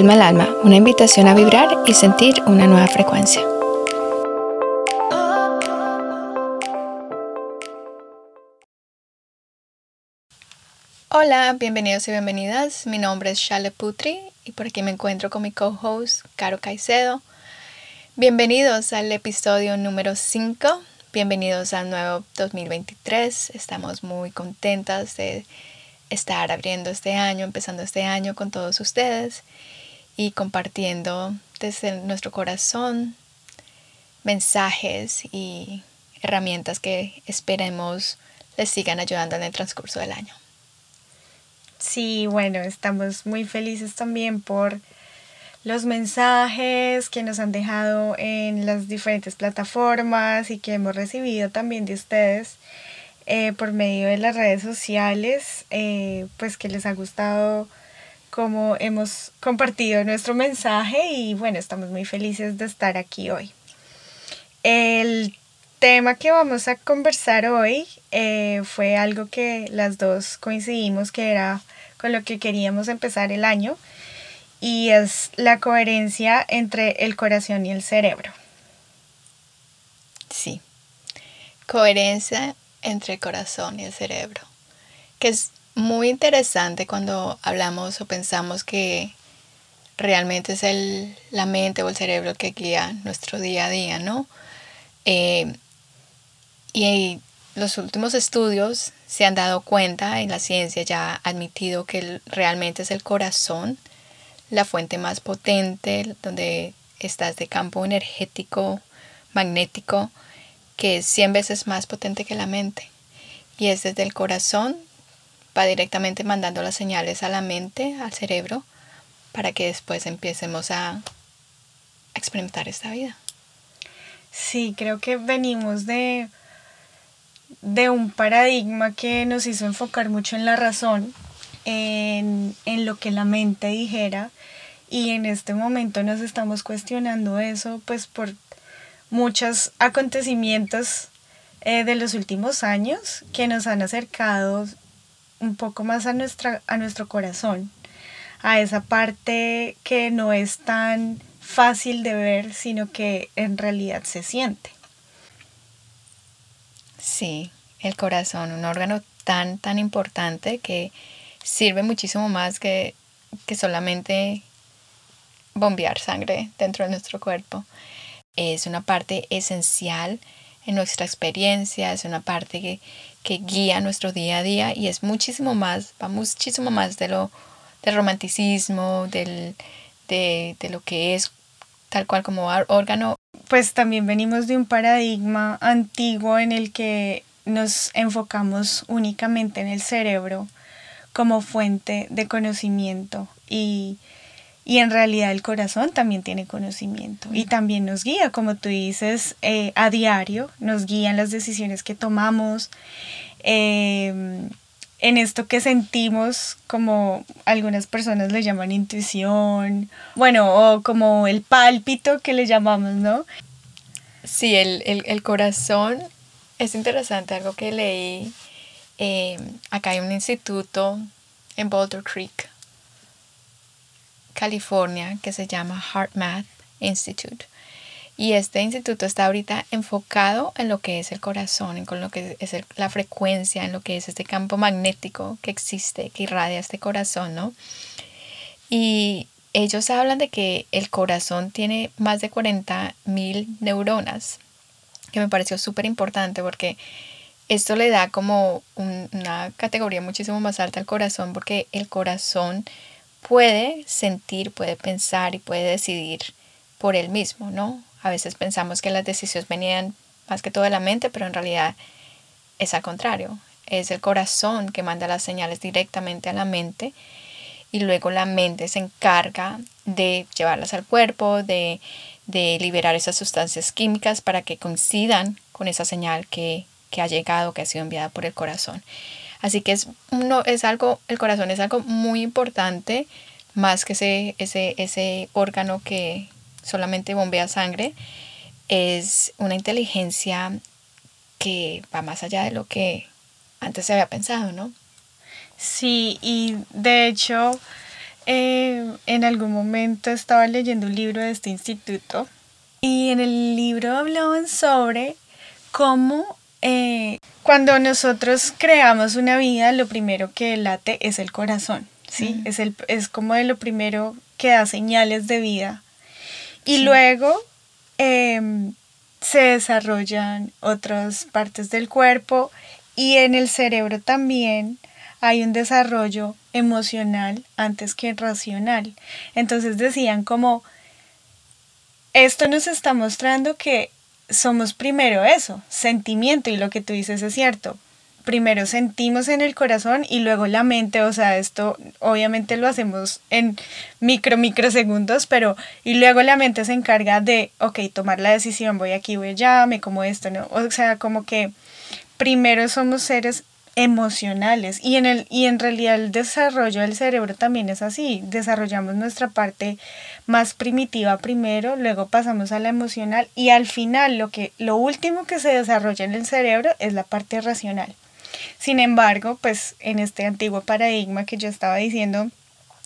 Calma el alma, una invitación a vibrar y sentir una nueva frecuencia. Hola, bienvenidos y bienvenidas. Mi nombre es Shale Putri y por aquí me encuentro con mi co-host, Caro Caicedo. Bienvenidos al episodio número 5. Bienvenidos al nuevo 2023. Estamos muy contentas de estar abriendo este año, empezando este año con todos ustedes y compartiendo desde nuestro corazón mensajes y herramientas que esperemos les sigan ayudando en el transcurso del año. Sí, bueno, estamos muy felices también por los mensajes que nos han dejado en las diferentes plataformas y que hemos recibido también de ustedes. Eh, por medio de las redes sociales, eh, pues que les ha gustado cómo hemos compartido nuestro mensaje y bueno, estamos muy felices de estar aquí hoy. El tema que vamos a conversar hoy eh, fue algo que las dos coincidimos que era con lo que queríamos empezar el año y es la coherencia entre el corazón y el cerebro. Sí, coherencia entre el corazón y el cerebro, que es muy interesante cuando hablamos o pensamos que realmente es el, la mente o el cerebro que guía nuestro día a día, ¿no? Eh, y los últimos estudios se han dado cuenta, y la ciencia ya ha admitido que realmente es el corazón la fuente más potente, donde estás de campo energético, magnético, que es 100 veces más potente que la mente. Y es desde el corazón, directamente mandando las señales a la mente, al cerebro, para que después empecemos a experimentar esta vida. Sí, creo que venimos de, de un paradigma que nos hizo enfocar mucho en la razón, en, en lo que la mente dijera, y en este momento nos estamos cuestionando eso, pues por muchos acontecimientos eh, de los últimos años que nos han acercado un poco más a, nuestra, a nuestro corazón, a esa parte que no es tan fácil de ver, sino que en realidad se siente. Sí, el corazón, un órgano tan, tan importante que sirve muchísimo más que, que solamente bombear sangre dentro de nuestro cuerpo es una parte esencial en nuestra experiencia, es una parte que, guía nuestro día a día y es muchísimo más, va muchísimo más de lo del romanticismo, del, de, de lo que es tal cual como órgano. Pues también venimos de un paradigma antiguo en el que nos enfocamos únicamente en el cerebro como fuente de conocimiento y y en realidad el corazón también tiene conocimiento y también nos guía, como tú dices, eh, a diario, nos guían las decisiones que tomamos, em, en esto que sentimos, como algunas personas le llaman intuición, bueno, o como el pálpito que le llamamos, ¿no? Sí, el, corazón es interesante, algo que leí. Em, acá hay un instituto en Boulder Creek California que se llama HeartMath Institute. Y este instituto está ahorita enfocado en lo que es el corazón, en lo que es la frecuencia, en lo que es este campo magnético que existe, que irradia este corazón, ¿no? Y ellos hablan de que el corazón tiene más de 40 mil neuronas, que me pareció súper importante porque esto le da como una categoría muchísimo más alta al corazón, porque el corazón puede sentir, puede pensar y puede decidir por él mismo, ¿no? A veces pensamos que las decisiones venían más que todo de la mente, pero en realidad es al contrario. Es el corazón que manda las señales directamente a la mente y luego la mente se encarga de llevarlas al cuerpo, de, de liberar esas sustancias químicas para que coincidan con esa señal que, que ha llegado, que ha sido enviada por el corazón. Así que es, uno, es algo, el corazón es algo muy importante, más que ese, ese, ese órgano que solamente bombea sangre, es una inteligencia que va más allá de lo que antes se había pensado, ¿no? Sí, y de hecho eh, en algún momento estaba leyendo un libro de este instituto y en el libro hablaban sobre cómo eh, cuando nosotros creamos una vida, lo primero que late es el corazón, ¿sí? Es, el, es como de lo primero que da señales de vida. Y luego em, se desarrollan otras partes del cuerpo y en el cerebro también hay un desarrollo emocional antes que racional. Entonces decían como, esto nos está mostrando que somos primero eso, sentimiento, y lo que tú dices es cierto. Primero sentimos en el corazón y luego la mente, o sea, esto obviamente lo hacemos en micro, microsegundos, pero y luego la mente se encarga de, ok, tomar la decisión, voy aquí, voy allá, me como esto, ¿no? O sea, como que primero somos seres emocionales. Y en el y en realidad el desarrollo del cerebro también es así. Desarrollamos nuestra parte más primitiva primero luego pasamos a la emocional y al final lo que lo último que se desarrolla en el cerebro es la parte racional. Sin embargo pues en este antiguo paradigma que yo estaba diciendo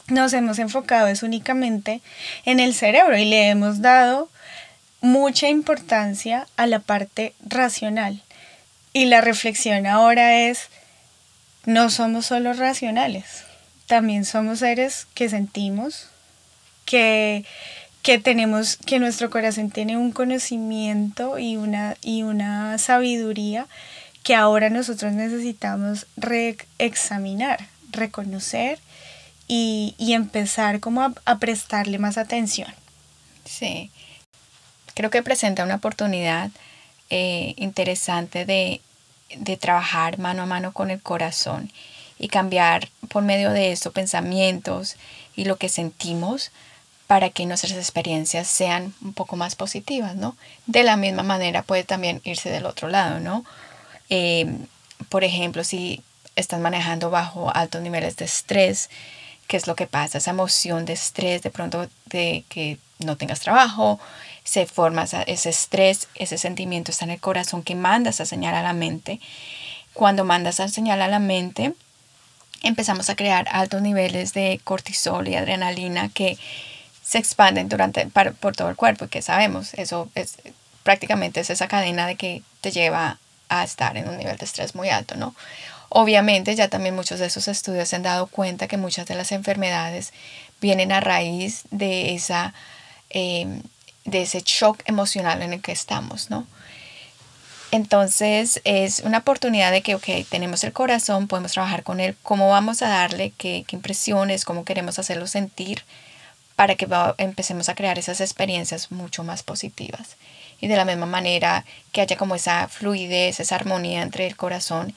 nos hemos enfocado es únicamente en el cerebro y le hemos dado mucha importancia a la parte racional y la reflexión ahora es, no somos solo racionales, también somos seres que sentimos, que, que tenemos, que nuestro corazón tiene un conocimiento y una, y una sabiduría que ahora nosotros necesitamos reexaminar, reconocer y, empezar como a, a prestarle más atención. Sí, creo que presenta una oportunidad eh, interesante de, de trabajar mano a mano con el corazón y cambiar por medio de esto pensamientos y lo que sentimos para que nuestras experiencias sean un poco más positivas, ¿no? De la misma manera puede también irse del otro lado, ¿no? Eh, por ejemplo, si estás manejando bajo altos niveles de estrés, ¿qué es lo que pasa? Esa emoción de estrés, de pronto de que no tengas trabajo, se forma ese estrés, ese sentimiento está en el corazón que manda esa señal a la mente. Cuando manda esa señal a la mente, empezamos a crear altos niveles de cortisol y adrenalina que se expanden durante, por todo el cuerpo, que sabemos, eso es prácticamente es esa cadena de que te lleva a estar en un nivel de estrés muy alto, ¿no? Obviamente ya también muchos de esos estudios se han dado cuenta que muchas de las enfermedades vienen a raíz de esa em, de ese shock emocional en el que estamos, ¿no? Entonces es una oportunidad de que, ok, tenemos el corazón, podemos trabajar con él, cómo vamos a darle, qué, impresiones, cómo queremos hacerlo sentir para que empecemos a crear esas experiencias mucho más positivas. Y de la misma manera que haya como esa fluidez, esa armonía entre el corazón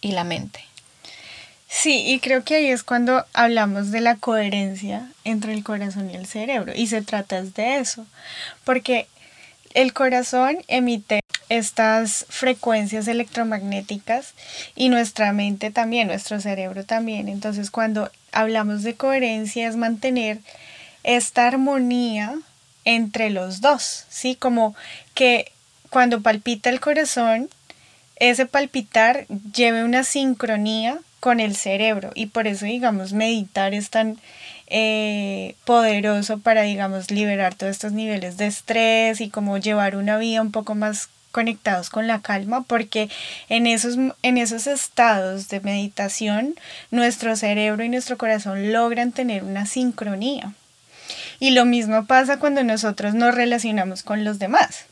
y la mente. Sí, y creo que ahí es cuando hablamos de la coherencia entre el corazón y el cerebro. Y se trata de eso, porque el corazón emite estas frecuencias electromagnéticas y nuestra mente también, nuestro cerebro también. Entonces cuando hablamos de coherencia es mantener esta armonía entre los dos, ¿sí? Como que cuando palpita el corazón, ese palpitar lleve una sincronía con el cerebro. Y por eso digamos meditar es tan eh, poderoso para digamos liberar todos estos niveles de estrés y como llevar una vida un poco más conectados con la calma porque en esos, en esos estados de meditación nuestro cerebro y nuestro corazón logran tener una sincronía. Y lo mismo pasa cuando nosotros nos relacionamos con los demás.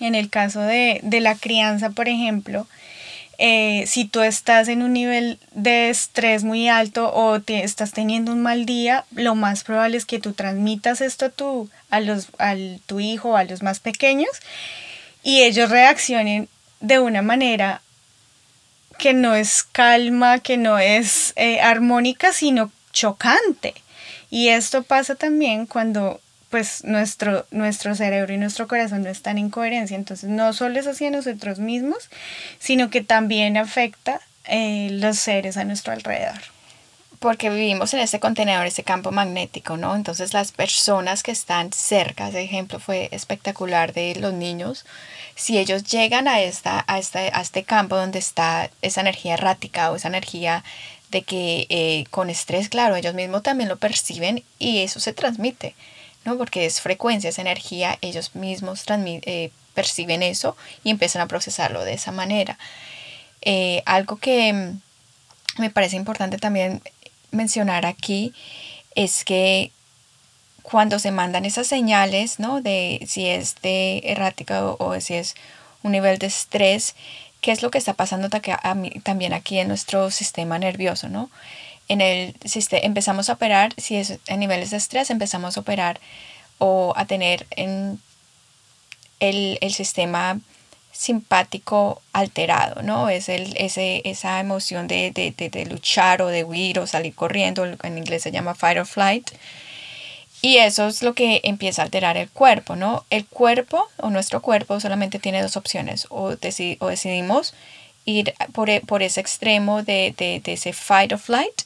En el caso de, de la crianza por ejemplo eh, si tú estás en un nivel de estrés muy alto o te estás teniendo un mal día, lo más probable es que tú transmitas esto a tu, a los, al, tu hijo a los más pequeños y ellos reaccionen de una manera que no es calma, que no es eh, armónica, sino chocante. Y esto pasa también cuando pues nuestro, nuestro cerebro y nuestro corazón no están en coherencia. Entonces no solo es hacia nosotros mismos, sino que también afecta eh, los seres a nuestro alrededor. Porque vivimos en ese contenedor, ese campo magnético, ¿no? Entonces las personas que están cerca, ese ejemplo fue espectacular de los niños, si ellos llegan a, esta, a, este, a este campo donde está esa energía errática o esa energía de que eh, con estrés, claro, ellos mismos también lo perciben y eso se transmite, ¿no? Porque es frecuencia, es energía, ellos mismos eh, perciben eso y empiezan a procesarlo de esa manera. Eh, algo que mm, me parece importante también mencionar aquí es que cuando se mandan esas señales, ¿no? De si es de errática o, si es un nivel de estrés, ¿qué es lo que está pasando también aquí en nuestro sistema nervioso, ¿no? En el empezamos a operar, si es en niveles de estrés, empezamos a operar o a tener en el, sistema simpático alterado, ¿no? Es el, ese, esa emoción de, de, de, luchar o de huir o salir corriendo, en inglés se llama fight or flight, y eso es lo que empieza a alterar el cuerpo, ¿no? El cuerpo o nuestro cuerpo solamente tiene dos opciones. O, o decidimos ir por, e, por ese extremo de, ese fight or flight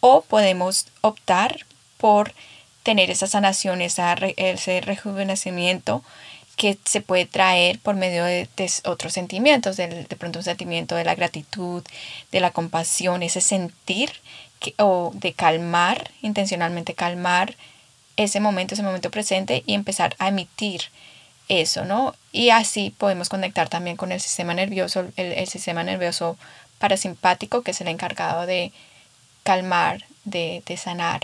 o podemos optar por tener esa sanación, ese rejuvenecimiento que se puede traer por medio de, otros sentimientos, de, pronto un sentimiento de la gratitud, de la compasión, ese sentir o de calmar, intencionalmente calmar ese momento, ese momento presente y empezar a emitir eso, ¿no? Y así podemos conectar también con el sistema nervioso, el, sistema nervioso parasimpático, que es el encargado de calmar, de, sanar.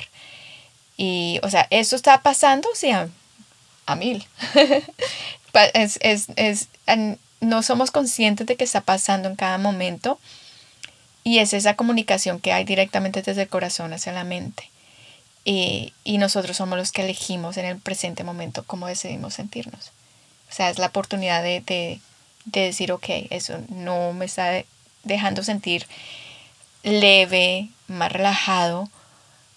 Y, o sea, eso está pasando, sí, a, mil. es, es, no somos conscientes de que está pasando en cada momento. Y es esa comunicación que hay directamente desde el corazón hacia la mente y, nosotros somos los que elegimos en el presente momento cómo decidimos sentirnos. O sea, es la oportunidad de, de, decir, ok, eso no me está dejando sentir leve, más relajado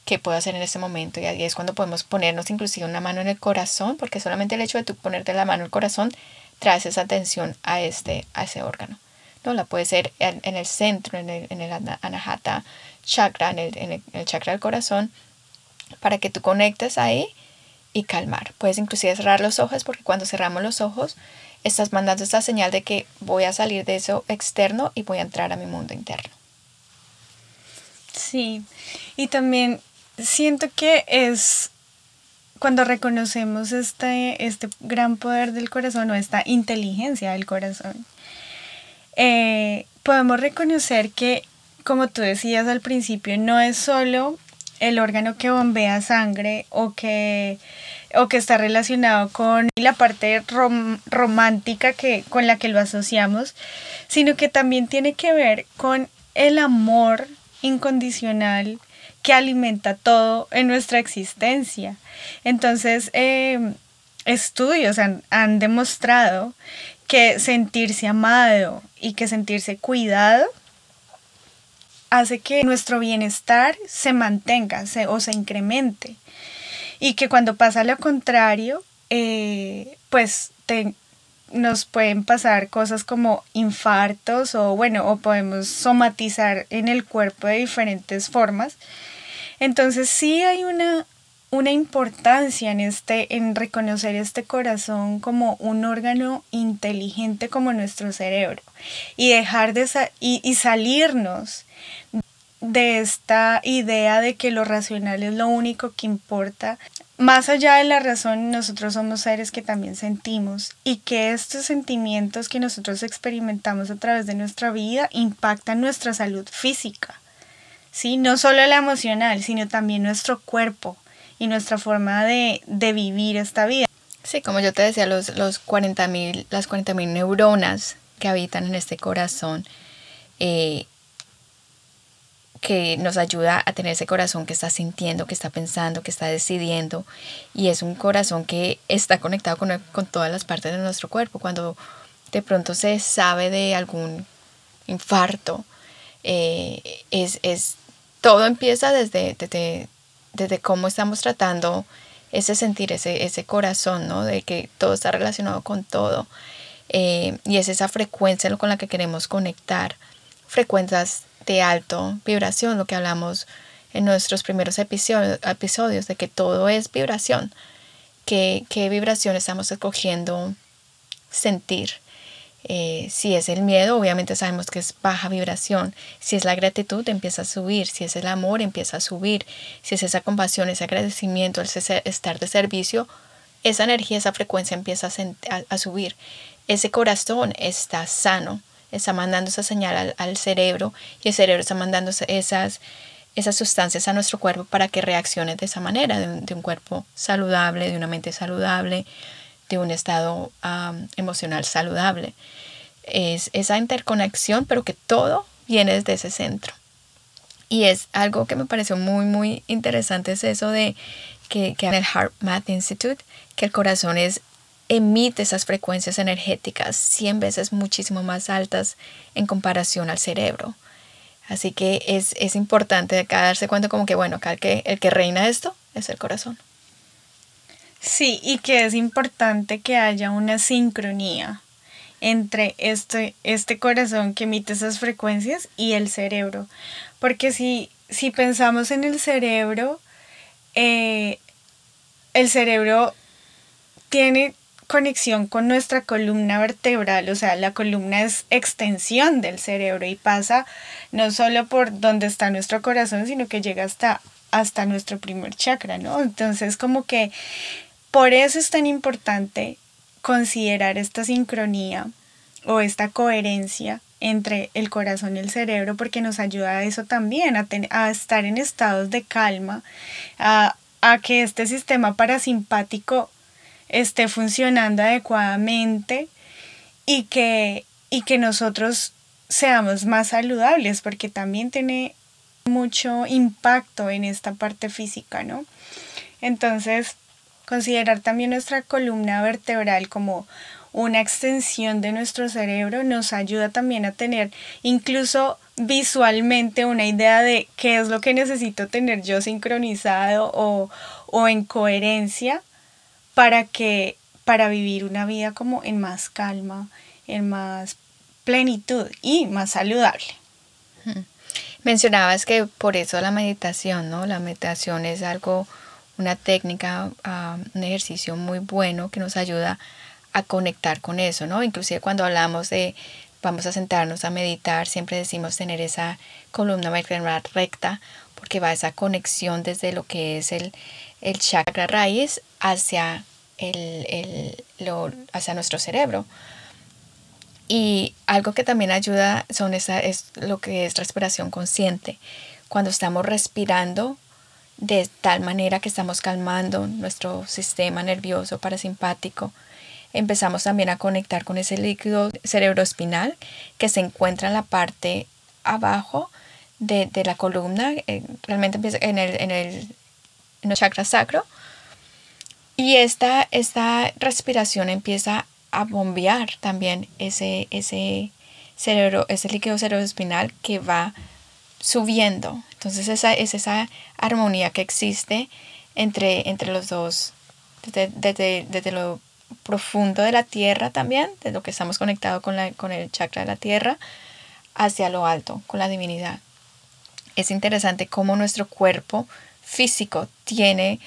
que puedo hacer en este momento. Y ahí es cuando podemos ponernos inclusive una mano en el corazón, porque solamente el hecho de tú ponerte la mano en el corazón traes esa atención a, este, a ese órgano. ¿no? La puede ser en, el centro, en el, en el anahata chakra, en el, en el chakra del corazón, para que tú conectes ahí y calmar. Puedes inclusive cerrar los ojos porque cuando cerramos los ojos estás mandando esta señal de que voy a salir de eso externo y voy a entrar a mi mundo interno. Sí, y también siento que es cuando reconocemos este, este gran poder del corazón o esta inteligencia del corazón, eh, podemos reconocer que, como tú decías al principio, no es solo el órgano que bombea sangre o que, o que está relacionado con la parte romántica que, con la que lo asociamos, sino que también tiene que ver con el amor incondicional que alimenta todo en nuestra existencia. Entonces, eh, estudios han, han demostrado que sentirse amado y que sentirse cuidado hace que nuestro bienestar se mantenga o se incremente. Y que cuando pasa lo contrario, eh, pues nos pueden pasar cosas como infartos o bueno, o podemos somatizar en el cuerpo de diferentes formas. Entonces sí hay una, una importancia en este en reconocer este corazón como un órgano inteligente como nuestro cerebro y dejar de y salirnos de esta idea de que lo racional es lo único que importa. Más allá de la razón, nosotros somos seres que también sentimos y que estos sentimientos que nosotros experimentamos a través de nuestra vida impactan nuestra salud física. ¿sí? No solo la emocional, sino también nuestro cuerpo y nuestra forma de, vivir esta vida. Sí, como yo te decía, los, los las 40.000 neuronas que habitan en este corazón eh, que nos ayuda a tener ese corazón que está sintiendo, que está pensando, que está decidiendo. Y es un corazón que está conectado con, todas las partes de nuestro cuerpo. Cuando de pronto se sabe de algún infarto, eh, es, es, todo empieza desde, desde, desde, cómo estamos tratando ese sentir, ese, ese corazón, ¿no? De que todo está relacionado con todo. Eh, y es esa frecuencia con la que queremos conectar. Frecuencias de alto vibración, lo que hablamos en nuestros primeros episodios, de que todo es vibración, que, qué vibración estamos escogiendo sentir. Eh, si es el miedo, obviamente sabemos que es baja vibración. Si es la gratitud, empieza a subir. Si es el amor, empieza a subir. Si es esa compasión, ese agradecimiento, ese estar de servicio, esa energía, esa frecuencia empieza a, subir. Ese corazón está sano, está mandando esa señal al, cerebro y el cerebro está mandando esas, esas sustancias a nuestro cuerpo para que reaccione de esa manera, de un, cuerpo saludable, de una mente saludable, de un estado emocional saludable. Es esa interconexión, pero que todo viene desde ese centro. Y es algo que me pareció muy, muy interesante, es eso de que, que en el Heart Math Institute, que el corazón es emite esas frecuencias energéticas 100 veces muchísimo más altas en comparación al cerebro. Así que es, es importante acá darse cuenta como que, bueno, acá el que, el que reina esto es el corazón. Sí, y que es importante que haya una sincronía entre este, este corazón que emite esas frecuencias y el cerebro. Porque si, si pensamos en el cerebro, eh, el cerebro tiene conexión con nuestra columna vertebral, o sea, la columna es extensión del cerebro y pasa no solo por donde está nuestro corazón, sino que llega hasta, hasta nuestro primer chakra, ¿no? Entonces, como que por eso es tan importante considerar esta sincronía o esta coherencia entre el corazón y el cerebro porque nos ayuda a eso también, a, estar en estados de calma, a que este sistema parasimpático esté funcionando adecuadamente y que, y que nosotros seamos más saludables, porque también tiene mucho impacto en esta parte física, ¿no? Entonces, considerar también nuestra columna vertebral como una extensión de nuestro cerebro nos ayuda también a tener incluso visualmente una idea de qué es lo que necesito tener yo sincronizado o, o en coherencia para que para vivir una vida como en más calma, en más plenitud y más saludable. Mencionabas que por eso la meditación, ¿no? La meditación es algo, una técnica, ah, un ejercicio muy bueno que nos ayuda a conectar con eso, ¿no? Inclusive cuando hablamos de vamos a sentarnos a meditar, siempre decimos tener esa columna recta, porque va esa conexión desde lo que es el, el chakra raíz hacia, el, lo, hacia nuestro cerebro. Y algo que también ayuda son esa, es lo que es respiración consciente. Cuando estamos respirando de tal manera que estamos calmando nuestro sistema nervioso parasimpático, empezamos también a conectar con ese líquido cerebroespinal que se encuentra en la parte abajo de, la columna, eh, realmente empieza en el, en el en el chakra sacro. Y esta, esta respiración empieza a bombear también ese, ese cerebro, ese líquido cerebroespinal que va subiendo. Entonces esa es esa armonía que existe entre, entre los dos, desde, desde, lo profundo de la tierra también, de lo que estamos conectados con, con el chakra de la tierra, hacia lo alto, con la divinidad. Es interesante cómo nuestro cuerpo físico tiene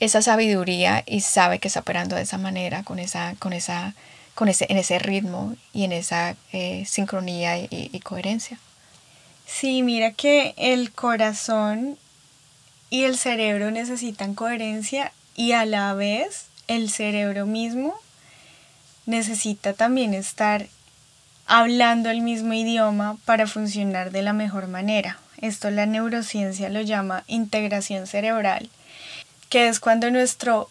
esa sabiduría y sabe que está operando de esa manera, con esa, con esa, con ese, en ese ritmo y en esa eh, sincronía y, coherencia. Sí, mira que el corazón y el cerebro necesitan coherencia y a la vez el cerebro mismo necesita también estar hablando el mismo idioma para funcionar de la mejor manera. Esto la neurociencia lo llama integración cerebral, que es cuando nuestro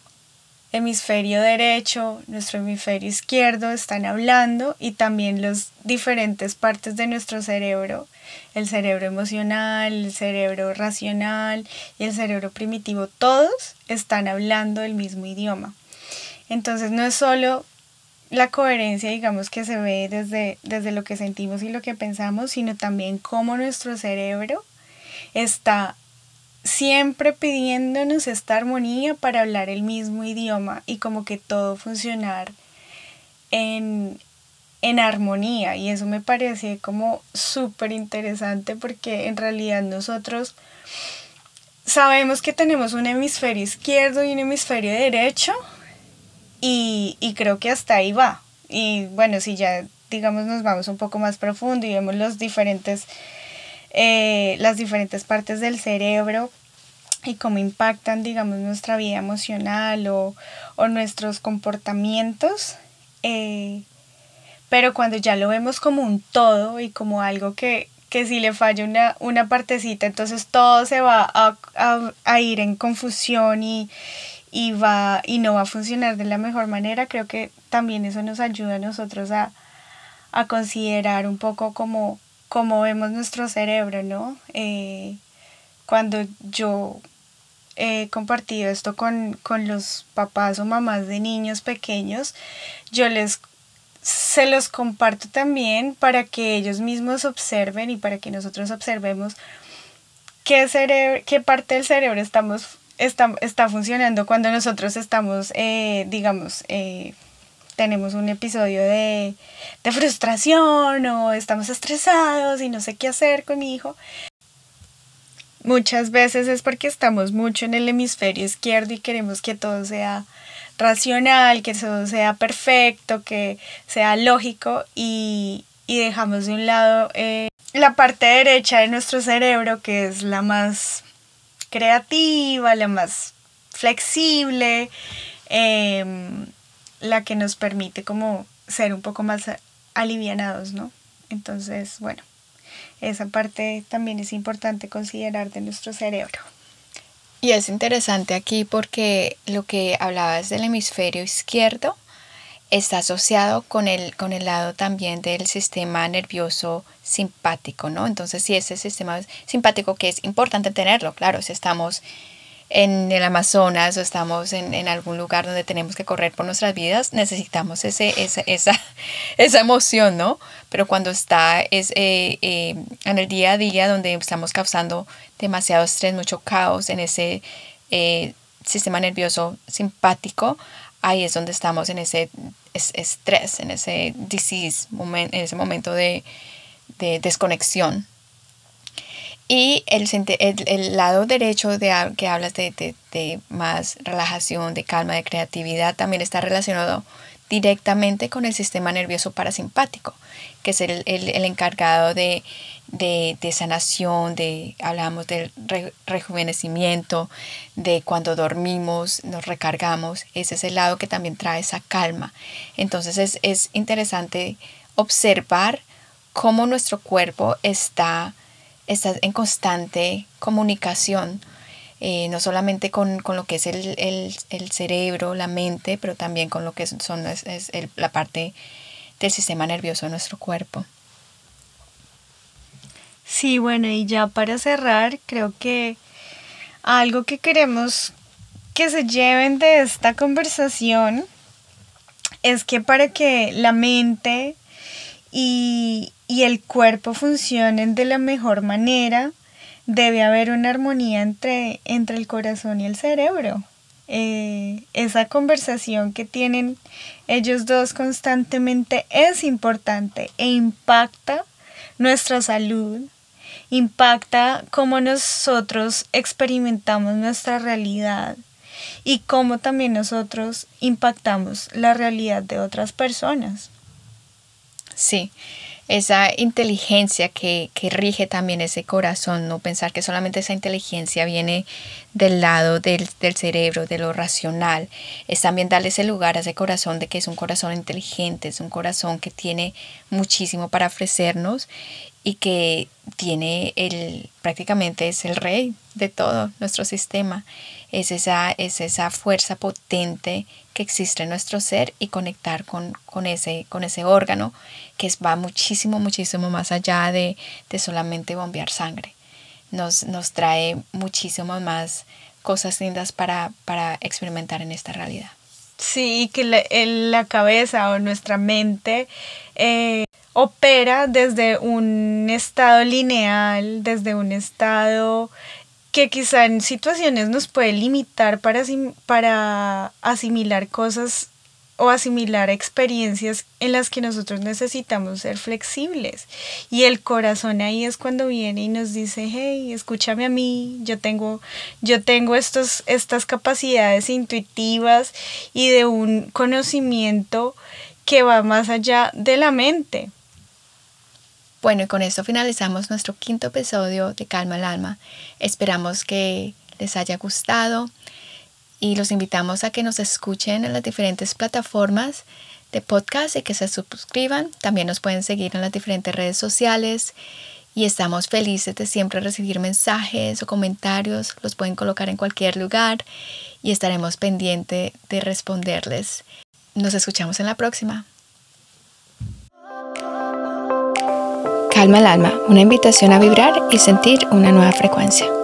hemisferio derecho, nuestro hemisferio izquierdo están hablando y también las diferentes partes de nuestro cerebro, el cerebro emocional, el cerebro racional y el cerebro primitivo, todos están hablando el mismo idioma. Entonces no es solo la coherencia, digamos, que se ve desde, desde lo que sentimos y lo que pensamos, sino también cómo nuestro cerebro está siempre pidiéndonos esta armonía para hablar el mismo idioma y como que todo funcionar en, en armonía. Y eso me parece como súper interesante porque en realidad nosotros sabemos que tenemos un hemisferio izquierdo y un hemisferio derecho y, creo que hasta ahí va. Y bueno, si ya digamos, nos vamos un poco más profundo y vemos los diferentes, eh, las diferentes partes del cerebro y cómo impactan, digamos, nuestra vida emocional o, nuestros comportamientos. Eh, pero cuando ya lo vemos como un todo y como algo que, si le falla una, una partecita, entonces todo se va a, ir en confusión y, y, va, y no va a funcionar de la mejor manera, creo que también eso nos ayuda a nosotros a, considerar un poco como, como vemos nuestro cerebro, ¿no? Eh, cuando yo he compartido esto con, con los papás o mamás de niños pequeños, yo les se los comparto también para que ellos mismos observen y para que nosotros observemos qué, cerebro, qué parte del cerebro estamos, está, está funcionando cuando nosotros estamos, eh, digamos, eh, tenemos un episodio de, frustración o estamos estresados y no sé qué hacer con mi hijo. Muchas veces es porque estamos mucho en el hemisferio izquierdo y queremos que todo sea racional, que todo sea perfecto, que sea lógico y, dejamos de un lado eh, la parte derecha de nuestro cerebro que es la más creativa, la más flexible, em, la que nos permite como ser un poco más alivianados, ¿no? Entonces, bueno, esa parte también es importante considerar de nuestro cerebro. Y es interesante aquí porque lo que hablabas del hemisferio izquierdo está asociado con el, con el lado también del sistema nervioso simpático, ¿no? Entonces, si ese sistema simpático que es importante tenerlo, claro, si estamos en el Amazonas o estamos en, algún lugar donde tenemos que correr por nuestras vidas, necesitamos ese, esa, esa, esa emoción, ¿no? Pero cuando está es, eh, eh, en el día a día donde estamos causando demasiado estrés, mucho caos en ese eh, sistema nervioso simpático, ahí es donde estamos en ese estrés, en ese disease, en ese momento de, de desconexión y el, el, lado derecho de, que hablas de, de, más relajación, de calma, de creatividad, también está relacionado directamente con el sistema nervioso parasimpático, que es el, el encargado de, sanación, de, hablamos del rejuvenecimiento, de cuando dormimos, nos recargamos. Ese es el lado que también trae esa calma. Entonces es, es interesante observar cómo nuestro cuerpo está estás en constante comunicación, eh, no solamente con, lo que es el, cerebro, la mente, pero también con lo que son, es, la parte del sistema nervioso de nuestro cuerpo. Sí, bueno, y ya para cerrar, creo que algo que queremos que se lleven de esta conversación es que para que la mente y, y el cuerpo funcionen de la mejor manera, debe haber una armonía entre, entre el corazón y el cerebro. Eh, esa conversación que tienen ellos dos constantemente es importante e impacta nuestra salud, impacta cómo nosotros experimentamos nuestra realidad y cómo también nosotros impactamos la realidad de otras personas. Sí, esa inteligencia que, rige también ese corazón, no pensar que solamente esa inteligencia viene del lado del, cerebro, de lo racional, es también darle ese lugar a ese corazón de que es un corazón inteligente, es un corazón que tiene muchísimo para ofrecernos y que tiene el, prácticamente es el rey de todo nuestro sistema. Es esa, es esa fuerza potente que existe en nuestro ser y conectar con, con, ese, con ese órgano que va muchísimo, muchísimo más allá de, solamente bombear sangre. Nos, nos trae muchísimo más cosas lindas para, para experimentar en esta realidad. Sí, que la, la cabeza o nuestra mente eh, opera desde un estado lineal, desde un estado que quizá en situaciones nos puede limitar para, para asimilar cosas o asimilar experiencias en las que nosotros necesitamos ser flexibles. Y el corazón ahí es cuando viene y nos dice, hey, escúchame a mí, yo tengo, yo tengo estos, estas capacidades intuitivas y de un conocimiento que va más allá de la mente. Bueno, y con esto finalizamos nuestro quinto episodio de Calma el Alma. Esperamos que les haya gustado y los invitamos a que nos escuchen en las diferentes plataformas de podcast y que se suscriban. También nos pueden seguir en las diferentes redes sociales y estamos felices de siempre recibir mensajes o comentarios. Los pueden colocar en cualquier lugar y estaremos pendientes de responderles. Nos escuchamos en la próxima. Calma el alma, una invitación a vibrar y sentir una nueva frecuencia.